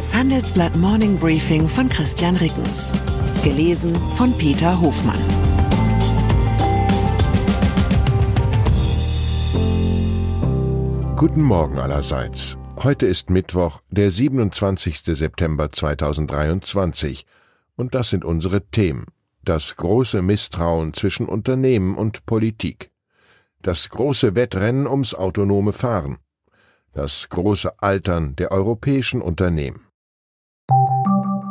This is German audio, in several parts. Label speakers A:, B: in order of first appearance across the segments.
A: Das Handelsblatt Morning Briefing von Christian Rickens. Gelesen von Peter Hofmann.
B: Guten Morgen allerseits. Heute ist Mittwoch, der 27. September 2023. Und das sind unsere Themen. Das große Misstrauen zwischen Unternehmen und Politik. Das große Wettrennen ums autonome Fahren das große Altern der europäischen Unternehmen.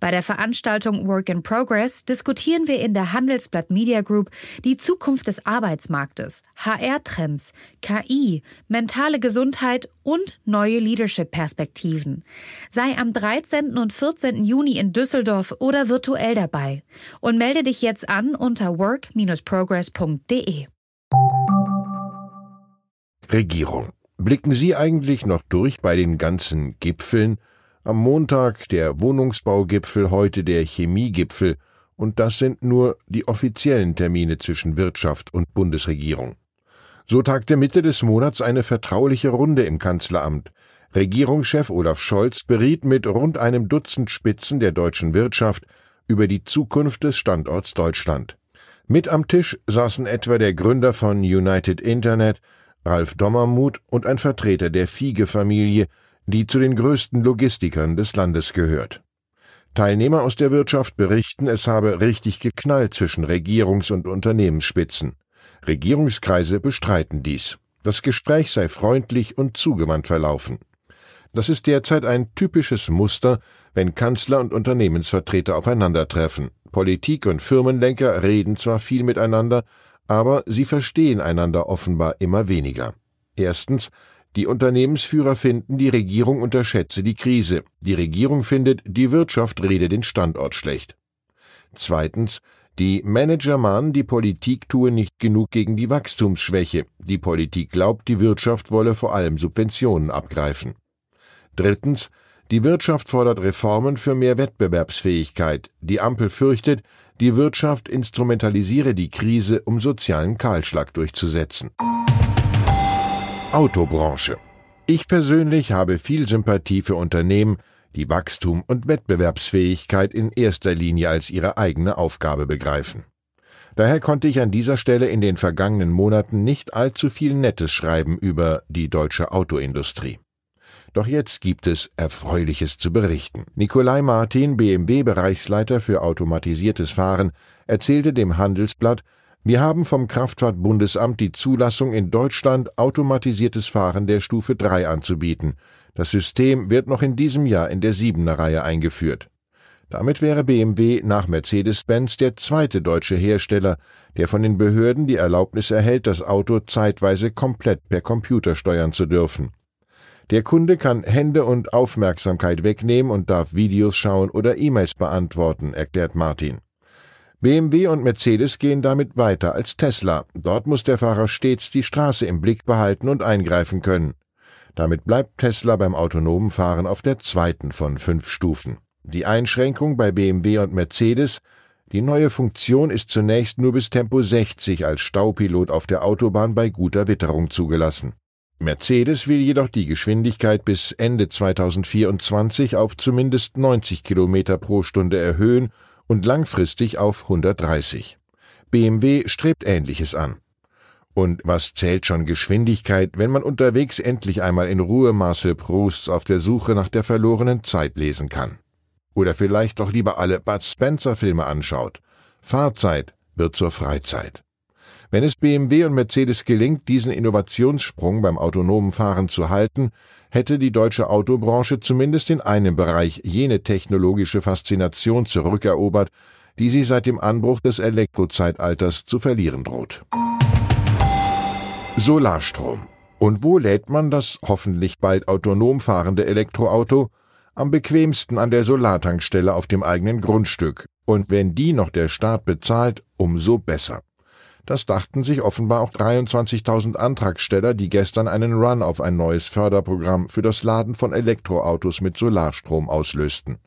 C: Bei der Veranstaltung Work in Progress diskutieren wir in der Handelsblatt Media Group die Zukunft des Arbeitsmarktes, HR-Trends, KI, mentale Gesundheit und neue Leadership-Perspektiven. Sei am 13. und 14. Juni in Düsseldorf oder virtuell dabei und melde dich jetzt an unter work-progress.de.
B: Regierung. Blicken Sie eigentlich noch durch bei den ganzen Gipfeln, am Montag der Wohnungsbaugipfel, heute der Chemiegipfel, und das sind nur die offiziellen Termine zwischen Wirtschaft und Bundesregierung. So tagte Mitte des Monats eine vertrauliche Runde im Kanzleramt. Regierungschef Olaf Scholz beriet mit rund einem Dutzend Spitzen der deutschen Wirtschaft über die Zukunft des Standorts Deutschland. Mit am Tisch saßen etwa der Gründer von United Internet, Ralf Dommermuth und ein Vertreter der Fiege-Familie, die zu den größten Logistikern des Landes gehört. Teilnehmer aus der Wirtschaft berichten, es habe richtig geknallt zwischen Regierungs- und Unternehmensspitzen. Regierungskreise bestreiten dies. Das Gespräch sei freundlich und zugewandt verlaufen. Das ist derzeit ein typisches Muster, wenn Kanzler und Unternehmensvertreter aufeinandertreffen. Politik und Firmenlenker reden zwar viel miteinander, aber sie verstehen einander offenbar immer weniger. Erstens, die Unternehmensführer finden, die Regierung unterschätze die Krise. Die Regierung findet, die Wirtschaft rede den Standort schlecht. Zweitens, die Manager mahnen, die Politik tue nicht genug gegen die Wachstumsschwäche. Die Politik glaubt, die Wirtschaft wolle vor allem Subventionen abgreifen. Drittens, die Wirtschaft fordert Reformen für mehr Wettbewerbsfähigkeit. Die Ampel fürchtet, die Wirtschaft instrumentalisiere die Krise, um sozialen Kahlschlag durchzusetzen. Autobranche. Ich persönlich habe viel Sympathie für Unternehmen, die Wachstum und Wettbewerbsfähigkeit in erster Linie als ihre eigene Aufgabe begreifen. Daher konnte ich an dieser Stelle in den vergangenen Monaten nicht allzu viel Nettes schreiben über die deutsche Autoindustrie. Doch jetzt gibt es Erfreuliches zu berichten. Nikolai Martin, BMW-Bereichsleiter für automatisiertes Fahren, erzählte dem Handelsblatt, wir haben vom Kraftfahrtbundesamt die Zulassung in Deutschland automatisiertes Fahren der Stufe 3 anzubieten. Das System wird noch in diesem Jahr in der siebener Reihe eingeführt. Damit wäre BMW nach Mercedes-Benz der zweite deutsche Hersteller, der von den Behörden die Erlaubnis erhält, das Auto zeitweise komplett per Computer steuern zu dürfen. Der Kunde kann Hände und Aufmerksamkeit wegnehmen und darf Videos schauen oder E-Mails beantworten, erklärt Martin. BMW und Mercedes gehen damit weiter als Tesla. Dort muss der Fahrer stets die Straße im Blick behalten und eingreifen können. Damit bleibt Tesla beim autonomen Fahren auf der zweiten von fünf Stufen. Die Einschränkung bei BMW und Mercedes die neue Funktion ist zunächst nur bis Tempo 60 als Staupilot auf der Autobahn bei guter Witterung zugelassen. Mercedes will jedoch die Geschwindigkeit bis Ende 2024 auf zumindest 90 Kilometer pro Stunde erhöhen und langfristig auf 130. BMW strebt Ähnliches an. Und was zählt schon Geschwindigkeit, wenn man unterwegs endlich einmal in Ruhe Marcel Prousts auf der Suche nach der verlorenen Zeit lesen kann? Oder vielleicht doch lieber alle Bud Spencer Filme anschaut. Fahrzeit wird zur Freizeit. Wenn es BMW und Mercedes gelingt, diesen Innovationssprung beim autonomen Fahren zu halten, hätte die deutsche Autobranche zumindest in einem Bereich jene technologische Faszination zurückerobert, die sie seit dem Anbruch des Elektrozeitalters zu verlieren droht. Solarstrom. Und wo lädt man das hoffentlich bald autonom fahrende Elektroauto? Am bequemsten an der Solartankstelle auf dem eigenen Grundstück. Und wenn die noch der Staat bezahlt, umso besser. Das dachten sich offenbar auch 23.000 Antragsteller, die gestern einen Run auf ein neues Förderprogramm für das Laden von Elektroautos mit Solarstrom auslösten.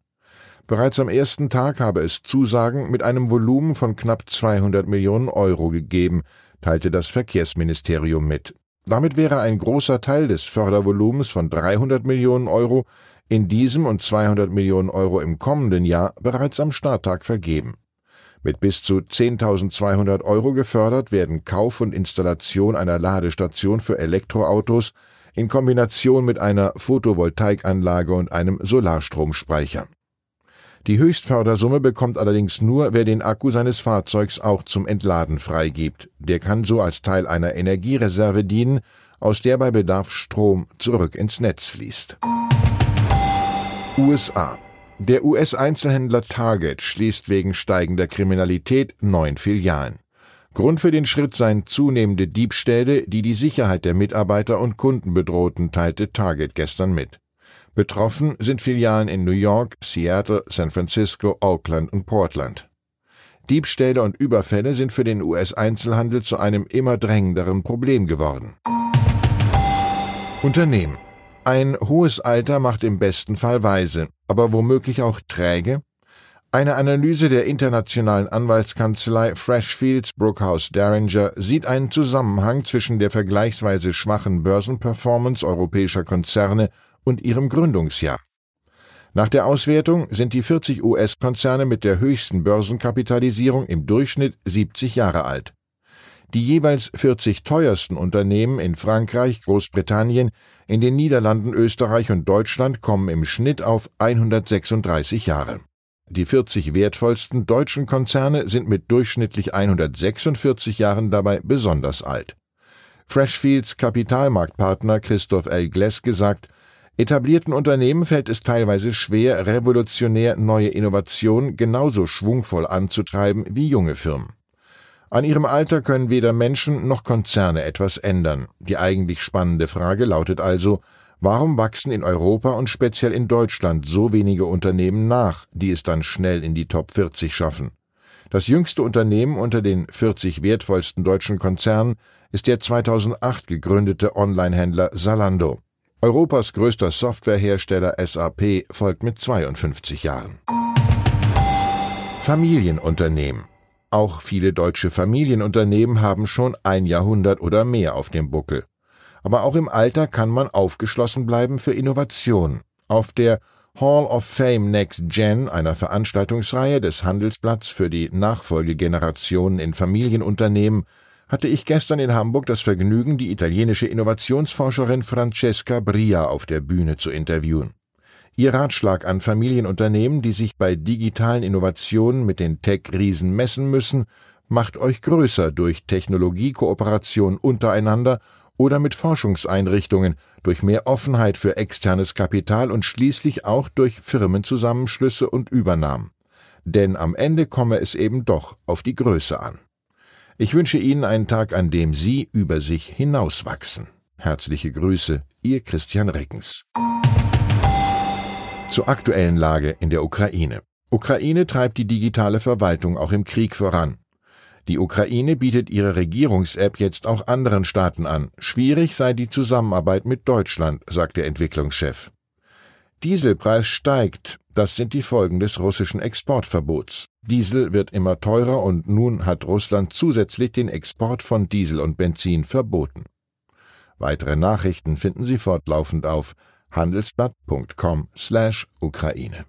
B: Bereits am ersten Tag habe es Zusagen mit einem Volumen von knapp 200 Millionen Euro gegeben, teilte das Verkehrsministerium mit. Damit wäre ein großer Teil des Fördervolumens von 300 Millionen Euro in diesem und 200 Millionen Euro im kommenden Jahr bereits am Starttag vergeben. Mit bis zu 10.200 Euro gefördert werden Kauf und Installation einer Ladestation für Elektroautos in Kombination mit einer Photovoltaikanlage und einem Solarstromspeicher. Die Höchstfördersumme bekommt allerdings nur, wer den Akku seines Fahrzeugs auch zum Entladen freigibt. Der kann so als Teil einer Energiereserve dienen, aus der bei Bedarf Strom zurück ins Netz fließt. USA der US-Einzelhändler Target schließt wegen steigender Kriminalität neun Filialen. Grund für den Schritt seien zunehmende Diebstähle, die die Sicherheit der Mitarbeiter und Kunden bedrohten, teilte Target gestern mit. Betroffen sind Filialen in New York, Seattle, San Francisco, Oakland und Portland. Diebstähle und Überfälle sind für den US-Einzelhandel zu einem immer drängenderen Problem geworden. Unternehmen ein hohes Alter macht im besten Fall weise, aber womöglich auch träge? Eine Analyse der internationalen Anwaltskanzlei Freshfields Brookhouse Derringer sieht einen Zusammenhang zwischen der vergleichsweise schwachen Börsenperformance europäischer Konzerne und ihrem Gründungsjahr. Nach der Auswertung sind die 40 US-Konzerne mit der höchsten Börsenkapitalisierung im Durchschnitt 70 Jahre alt. Die jeweils 40 teuersten Unternehmen in Frankreich, Großbritannien, in den Niederlanden, Österreich und Deutschland kommen im Schnitt auf 136 Jahre. Die 40 wertvollsten deutschen Konzerne sind mit durchschnittlich 146 Jahren dabei besonders alt. Freshfields Kapitalmarktpartner Christoph L. Gleske sagt, etablierten Unternehmen fällt es teilweise schwer, revolutionär neue Innovationen genauso schwungvoll anzutreiben wie junge Firmen. An ihrem Alter können weder Menschen noch Konzerne etwas ändern. Die eigentlich spannende Frage lautet also, warum wachsen in Europa und speziell in Deutschland so wenige Unternehmen nach, die es dann schnell in die Top 40 schaffen? Das jüngste Unternehmen unter den 40 wertvollsten deutschen Konzernen ist der 2008 gegründete Onlinehändler Zalando. Europas größter Softwarehersteller SAP folgt mit 52 Jahren. Familienunternehmen auch viele deutsche Familienunternehmen haben schon ein Jahrhundert oder mehr auf dem Buckel. Aber auch im Alter kann man aufgeschlossen bleiben für Innovation. Auf der Hall of Fame Next Gen, einer Veranstaltungsreihe des Handelsblatts für die Nachfolgegenerationen in Familienunternehmen, hatte ich gestern in Hamburg das Vergnügen, die italienische Innovationsforscherin Francesca Bria auf der Bühne zu interviewen. Ihr Ratschlag an Familienunternehmen, die sich bei digitalen Innovationen mit den Tech-Riesen messen müssen, macht euch größer durch Technologiekooperation untereinander oder mit Forschungseinrichtungen, durch mehr Offenheit für externes Kapital und schließlich auch durch Firmenzusammenschlüsse und Übernahmen. Denn am Ende komme es eben doch auf die Größe an. Ich wünsche Ihnen einen Tag, an dem Sie über sich hinauswachsen. Herzliche Grüße, Ihr Christian Reckens. Zur aktuellen Lage in der Ukraine. Ukraine treibt die digitale Verwaltung auch im Krieg voran. Die Ukraine bietet ihre Regierungs-App jetzt auch anderen Staaten an. Schwierig sei die Zusammenarbeit mit Deutschland, sagt der Entwicklungschef. Dieselpreis steigt. Das sind die Folgen des russischen Exportverbots. Diesel wird immer teurer und nun hat Russland zusätzlich den Export von Diesel und Benzin verboten. Weitere Nachrichten finden Sie fortlaufend auf handelsblatt.com/Ukraine